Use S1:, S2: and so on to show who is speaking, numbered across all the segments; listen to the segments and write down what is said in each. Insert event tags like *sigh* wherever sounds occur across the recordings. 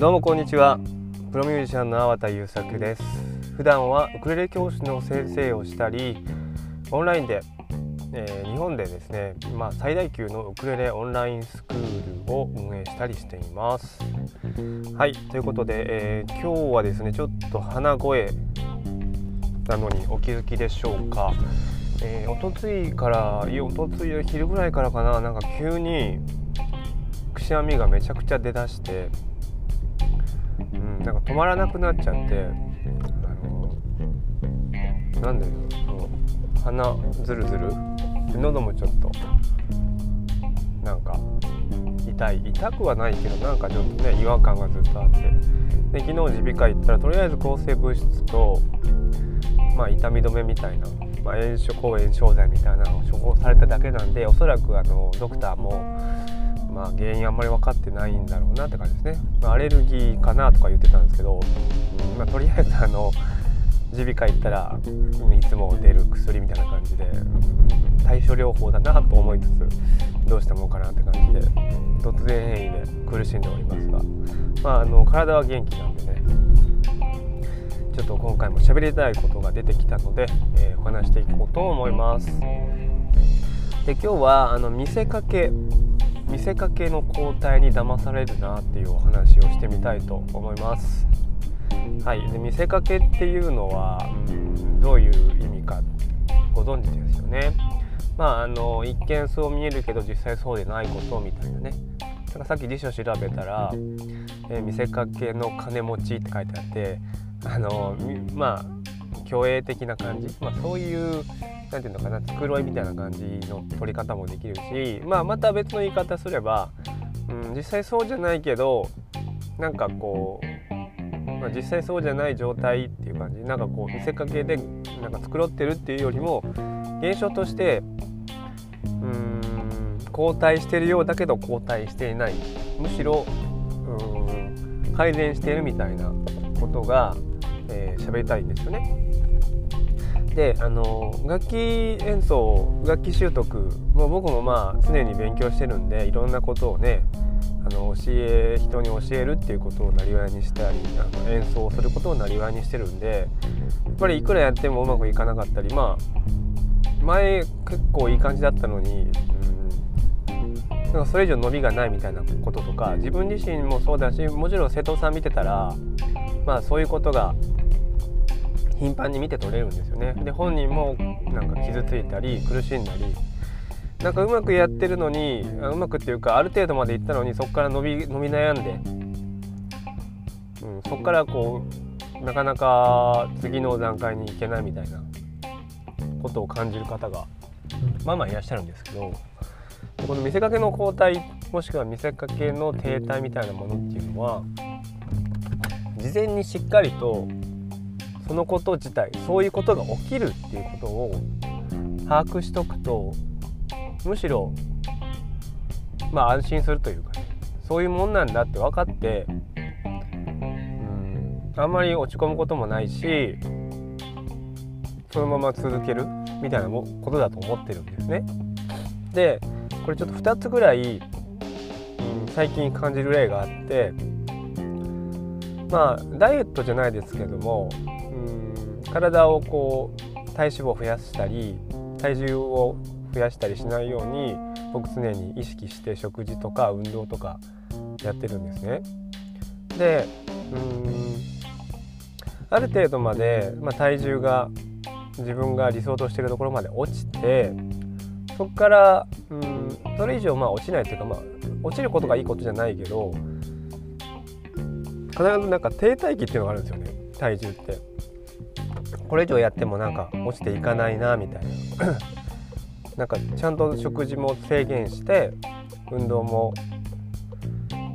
S1: どうもこんにちは。プロミュージシャンの粟田優作です。普段はウクレレ教師の先生をしたりオンラインで、えー、日本でですね、まあ、最大級のウクレレオンラインスクールを運営したりしています。はいということで、えー、今日はですねちょっと鼻声なのにお気づきでしょうか。えー、おとついからいやおとつい昼ぐらいからかな。なんか急にくしゃみがめちゃくちゃ出だしてうん、なんか止まらなくなっちゃってあのなんだよ鼻ずるずる喉もちょっとなんか痛い痛くはないけどなんかちょっとね違和感がずっとあってで昨日耳鼻科行ったらとりあえず抗生物質と、まあ、痛み止めみたいな、まあ、炎症抗炎症剤みたいなのを処方されただけなんでおそらくあのドクターもまあ、原因あんまり分かってないんだろうなって感じですね、まあ、アレルギーかなとか言ってたんですけど、うんまあ、とりあえずあの耳鼻科行ったらいつも出る薬みたいな感じで、うん、対処療法だなと思いつつどうしたもんかなって感じで突然変異で苦しんでおりますが、まあ、あの体は元気なんでねちょっと今回も喋りたいことが出てきたので、えー、お話していこうと思います。で今日はあの見せかけ見せかけの交代に騙されるなっていうお話をしてみたいと思います。はい、で見せかけっていうのは、うん、どういう意味かご存知ですよね。まあ、あの一見そう見えるけど実際そうでないことみたいなね。だからさっき辞書調べたら、えー、見せかけの金持ちって書いてあってあのまあ虚栄的な感じ、まあ、そういう何ていうのかな繕いみたいな感じの取り方もできるし、まあ、また別の言い方すれば、うん、実際そうじゃないけどなんかこう、まあ、実際そうじゃない状態っていう感じなんかこう見せかけでなんか繕ってるっていうよりも現象としてうん後退してるようだけど後退していないむしろうん改善しているみたいなことが喋、えー、りたいんですよね。であの楽器演奏楽器習得も僕もまあ常に勉強してるんでいろんなことをねあの教え人に教えるっていうことをなりわいにしたりあの演奏することをなりわいにしてるんでやっぱりいくらやってもうまくいかなかったりまあ前結構いい感じだったのに、うん、なんかそれ以上伸びがないみたいなこととか自分自身もそうだしもちろん瀬戸さん見てたらまあそういうことが頻繁に見て取れるんですよね。で本人もなんか傷ついたり苦しんだりなんかうまくやってるのにうまくっていうかある程度までいったのにそこから伸び伸び悩んで、うん、そこからこうなかなか次の段階に行けないみたいなことを感じる方がまあまあいらっしゃるんですけどこの見せかけの交代もしくは見せかけの停滞みたいなものっていうのは事前にしっかりとそのこと自体そういうことが起きるっていうことを把握しとくとむしろまあ安心するというかねそういうもんなんだって分かってうんあんまり落ち込むこともないしそのまま続けるみたいなことだと思ってるんですね。でこれちょっと2つぐらい、うん、最近感じる例があってまあダイエットじゃないですけども体をこう体脂肪を増やしたり体重を増やしたりしないように僕常に意識して食事とか運動とかやってるんですね。でうんある程度まで、まあ、体重が自分が理想としてるところまで落ちてそこからうんそれ以上まあ落ちないというか、まあ、落ちることがいいことじゃないけど必ずなんか停滞期っていうのがあるんですよね体重って。これ以上やってもなんか落ちていかないなみたいな *coughs* なんかちゃんと食事も制限して運動も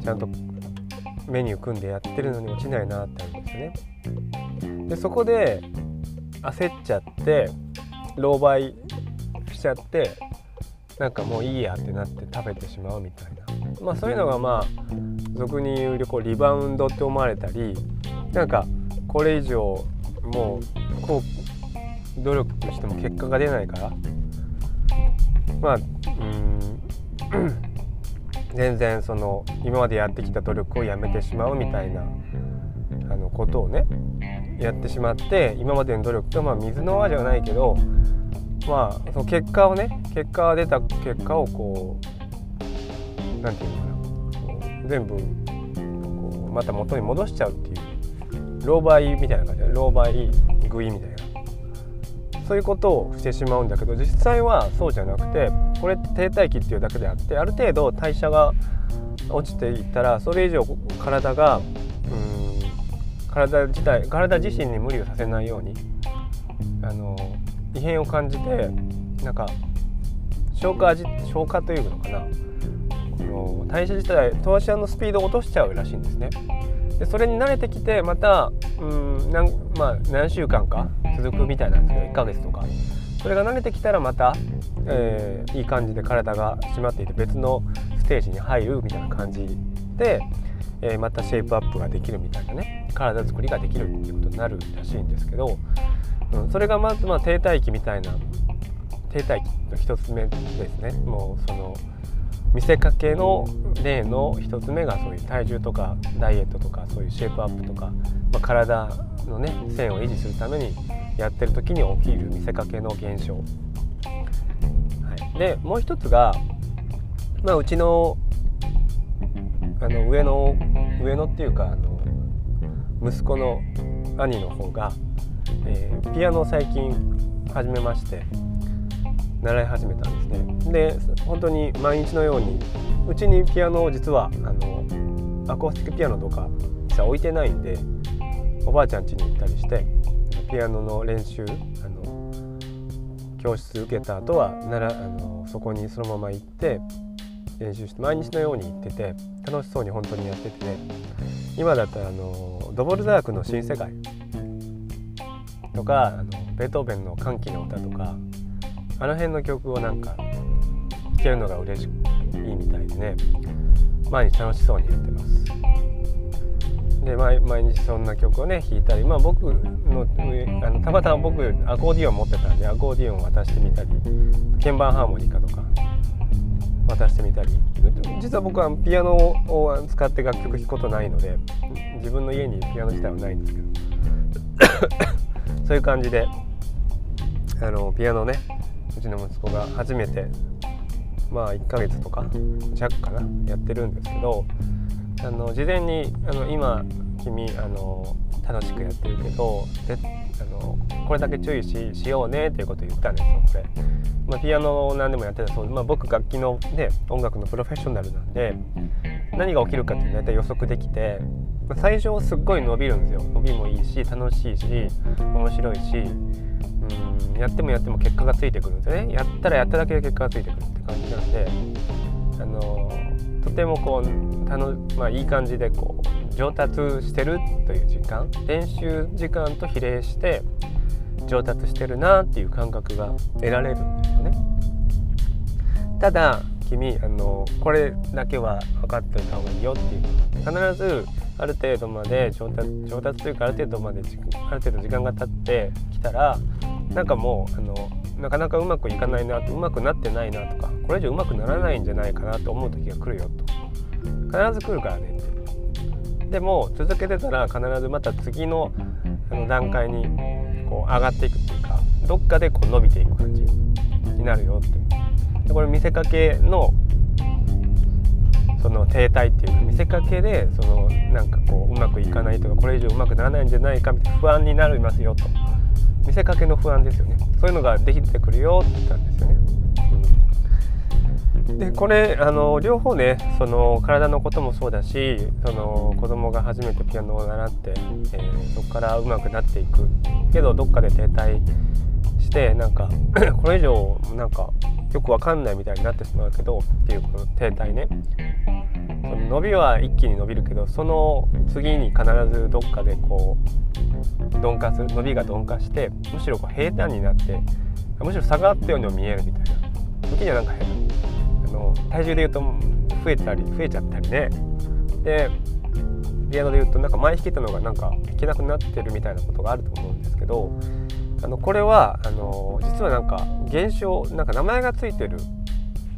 S1: ちゃんとメニュー組んでやってるのに落ちないなってあるんですよね。でそこで焦っちゃって狼狽しちゃってなんかもういいやってなって食べてしまうみたいなまあそういうのがまあ俗に言うこうリバウンドって思われたりなんかこれ以上もうこう努力しても結果が出ないから。まあうん。*coughs* 全然その今までやってきた努力をやめてしまうみたいなあのことをねやってしまって今までの努力とまあ水の泡じゃないけどまあその結果をね結果が出た結果をこう何て言うのかな。全部こうまた元に戻しちゃうっていう。狼狽みたいな感じで狼狽食いみたいな。そういうことをしてしまうんだけど実際はそうじゃなくてこれ停滞期っていうだけであってある程度代謝が落ちていったらそれ以上体がうん体自体体自身に無理をさせないようにあの異変を感じてなんか消化消化というのかな。この代謝自体投資のスピードを落としちゃうらしいんですね。でそれに慣れてきてまたうんなん、まあ、何週間か続くみたいなんですけど1ヶ月とか。それが慣れてきたらまた、えー、いい感じで体が締まっていて別のステージに入るみたいな感じで、えー、またシェイプアップができるみたいなね体作りができるっていうことになるらしいんですけど、うん、それがまずまあ停滞期みたいな停滞期の一つ目ですね。もうその見せかけの例の1つ目がそういう体重とかダイエットとかそういうシェイプアップとか、まあ、体のね線を維持するためにやってる時に起きる見せかけの現象、はい、でもう一つが、まあ、うちのあの上の上のっていうかあの息子の兄の方が、えー、ピアノを最近始めまして。習い始めたんですね。で本当に毎日のようにうちにピアノを実はあのアコースティックピアノとか実は置いてないんでおばあちゃん家に行ったりしてピアノの練習あの教室受けた後はならあのそこにそのまま行って練習して毎日のように行ってて楽しそうに本当にやってて、ね、今だったらあのドボルザークの「新世界」とかあのベートーベンの「歓喜の歌」とかあの辺の曲をなんか聴けるのが嬉しいみたいでね。毎日楽しそうにやってます。で毎日そんな曲をね弾いたりまあ僕のあのたまたま僕アコーディオン持ってたんでアコーディオン渡してみたり鍵盤ハーモニカとか渡してみたり。実は僕はピアノを使って楽曲弾くことないので自分の家にピアノ自体はないんですけど。*coughs* そういう感じであのピアノねうちの息子が初めてまあ1ヶ月とか弱かなやってるんですけどあの事前にあの今君あの楽しくやってるけどであのこれだけ注意ししようねっていうことを言ったんですよこれ。まあ、ピアノを何でもやってたそうで、まあ、僕楽器の、ね、音楽のプロフェッショナルなんで何が起きるかっていうのは大体予測できて、まあ、最初すっごい伸びるんですよ伸びもいいし楽しいし面白いしうんやってもやっても結果がついてくるんですよねやったらやっただけで結果がついてくるって感じなんであのとてもこうたの、まあ、いい感じでこう上達してるという時間練習時間と比例して上達してるなっていう感覚が得られるんですよね。ただ君あのこれだけは分かっておいた方がいいよっていう必ずある程度まで上達上達というかある程度まである程度時間が経ってきたらなんかもうあのなかなかうまくいかないなとうまくなってないなとかこれ以上うまくならないんじゃないかなと思う時が来るよと。必ず来るからねって。でも続けてたら必ずまた次のあの段階にこう上がっていくっていうかどっかでこう伸びていく感じになるよって。でこれ見せかけのその停滞っていうか見せかけでそのなんかこううまくいかないとかこれ以上うまくならないんじゃないかみたいな不安になりますよと。見せかけの不安ですよね。そういうのができてくるよって言ったんですよね。うん、でこれあの両方ねその体のこともそうだしその子供が初めてピアノを習って、えー、そこから上手くなっていく。けどどっかで停滞してなんか *clears throat* これ以上なんかよくわかんないみたいになってしまうけどっていうこの停滞ね。伸びは一気に伸びるけどその次に必ずどっかでこう鈍化する伸びが鈍化してむしろこう平坦になってむしろ下がったようにも見えるみたいな。時にはなんかあの体重で言うと増えたり増えちゃったりね。でピアノで言うとなんか前弾けたのがなんか弾けなくなってるみたいなことがあると思うんですけどあのこれはあの実はなんか現象なんか名前がついてる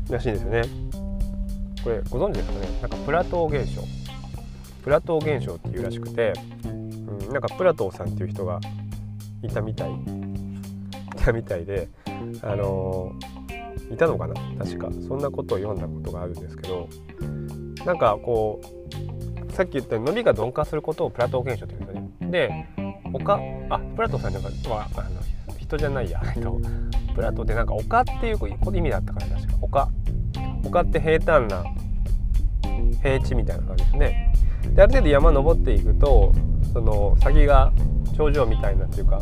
S1: らしいんですよね。これご存知ですかね？なんかプラトー現象。プラトー現象っていうらしくて、うん、なんかプラトーさんっていう人がいたみたい。いたみたいであのー、いたのかな？確か。そんなことを読んだことがあるんですけどなんかこうさっき言ったように伸びが鈍化することをプラトー現象って言うんですよね。で丘あプラトーさんなんかはあの人じゃないや。プラトーってなんか丘っていう意味だったから確か。丘。丘って平坦な平地みたいな感じですね。である程度山登っていくとその先が頂上みたいなっていうか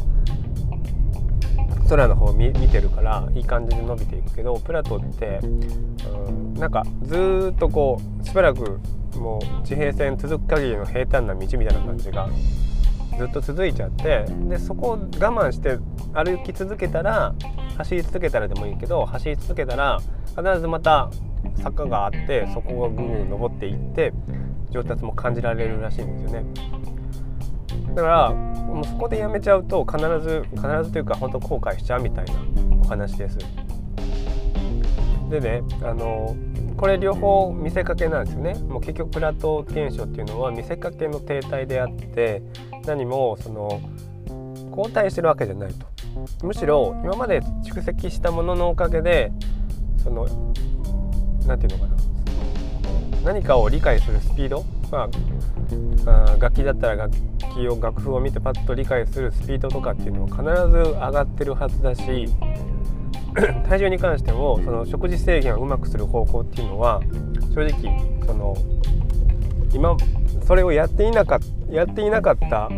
S1: 空の方見見てるからいい感じで伸びていくけどプラトって、うん、なんかずっとこうしばらくもう地平線続く限りの平坦な道みたいな感じがずっと続いちゃってでそこを我慢して歩き続けたら走り続けたらでもいいけど走り続けたら必ずまた坂があってそこがぐんぐん登っていって上達も感じられるらしいんですよね。だからもうそこでやめちゃうと必ず必ずというか本当後悔しちゃうみたいなお話です。でねあのこれ両方見せかけなんですよねもう結局プラトー現象っていうのは見せかけの停滞であって何もその後退してるわけじゃないとむしろ今まで蓄積したもののおかげでその何て言うのかな。何かを理解するスピード、まあ、あ楽器だったら楽器を楽譜を見てパッと理解するスピードとかっていうのは必ず上がってるはずだし *clears throat* 体重に関してもその食事制限をうまくする方法っていうのは正直その今それをやっていなかやっていなかった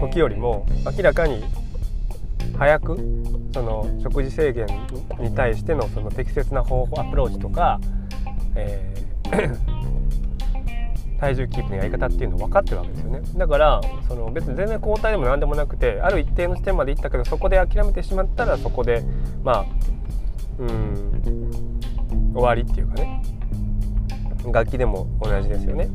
S1: 時よりも明らかに早くその食事制限に対してのその適切な方法アプローチとか、えー *coughs* 体重キープのやり方っていうの分かってるわけですよね。だからその別に全然交代でも何でもなくてある一定の地点まで行ったけどそこで諦めてしまったらそこでまあうん終わりっていうかね。楽器でも同じですよね。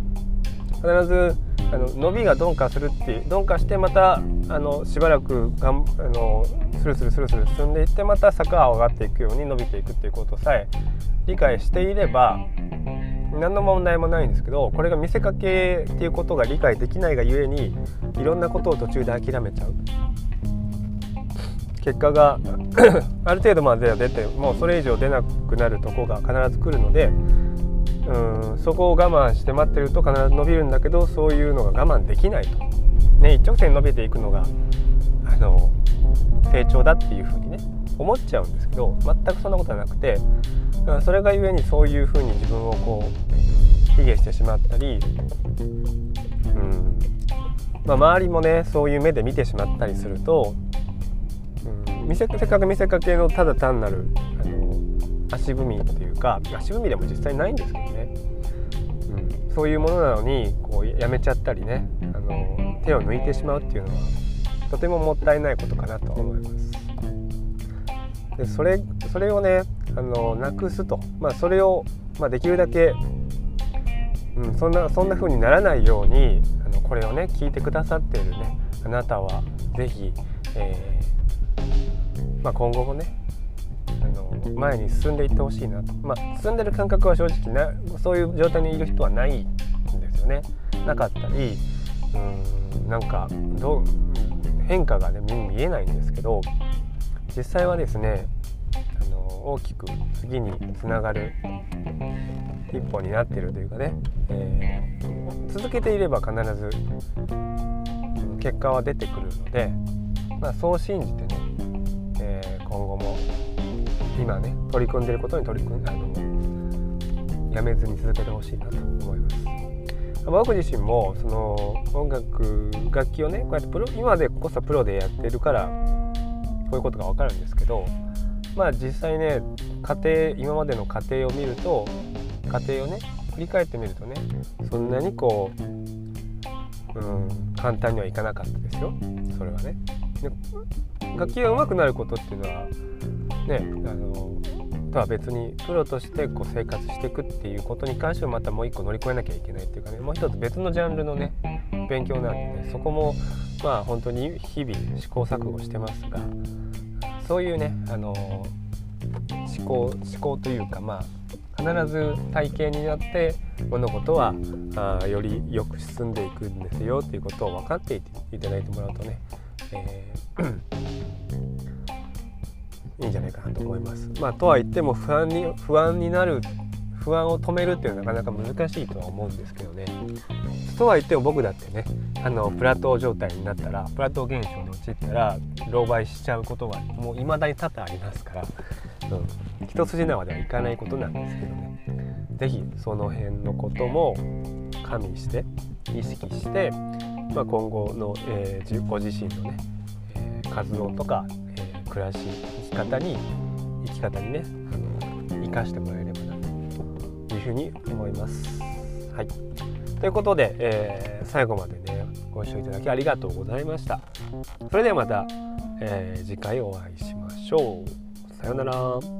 S1: 必ずあの伸びが鈍化するっていう鈍化してまたあのしばらくがんあのスルスルスルスル進んでいってまた坂が上がっていくように伸びていくっていうことさえ理解していれば何の問題もないんですけどこれが見せかけっていうことが理解できないがゆえにいろんなことを途中で諦めちゃう。結果が *clears throat* ある程度までは出てもうそれ以上出なくなるとこが必ず来るのでうんそこを我慢して待ってると必ず伸びるんだけどそういうのが我慢できないと、ね、一直線伸びていくのがあの成長だっていうふうにね思っちゃうんですけど全くそんなことはなくてそれがゆえにそういうふうに自分をこう卑下してしまったり、うんまあ、周りもねそういう目で見てしまったりすると、うん、見せせっかく見せかけのただ単なるあの足踏みっていうか足踏みでも実際ないんですけどね、うん、そういうものなのにこうやめちゃったりねあの手を抜いてしまうっていうのはとてももったいないことかなと思います。でそれそれをねあのなくすと、まあ、それを、まあ、できるだけ、うん、そんなそんな風にならないようにあのこれをね聞いてくださっているねあなたは是非、えー、まあ、今後もね前に進んでいってほしいなと、まあ、進んでる感覚は正直なそういう状態にいる人はないんですよね。なかったりうんなんかどう変化がね見えないんですけど実際はですねあの大きく次につながる一歩になってるというかね、えー、続けていれば必ず結果は出てくるので、まあ、そう信じてね、今ね取り組んでることに取り組んあのやめずに続けてほしいなと思います。僕自身もその音楽楽器をねこうやってプロ今でこそプロでやってるからこういうことが分かるんですけどまあ実際ね家庭今までの家庭を見ると家庭をね振り返ってみるとねそんなにこう、うん、簡単にはいかなかったですよそれはね。楽器が上手くなることっていうのはねあのとは別にプロとしてこう生活していくっていうことに関してはまたもう一個乗り越えなきゃいけないっていうかねもう一つ別のジャンルのね勉強なんでそこもまあ本当に日々試行錯誤してますがそういうねあの思考思考というかまあ必ず体験になって物事はあよりよく進んでいくんですよっていうことを分かっていただいてもらうとね、えー、いいんじゃないかなと思います。まあ、とは言っても不安に不安になる不安を止めるっていうのはなかなか難しいとは思うんですけどね。とは言っても僕だってねあのプラトー状態になったらプラトー現象に陥ったら狼狽しちゃうことがもう未だに多々ありますから、うん、一筋縄ではいかないことなんですけどね是非その辺のことも加味して意識して、まあ、今後の、えー、ご自身のね、え、活動とか、えー、暮らしき方に生き方にねあの生かしてもらえればなというふうに思います。はい。ということで、えー、最後までねご視聴いただきありがとうございました。それではまた、えー、次回お会いしましょう。さようなら。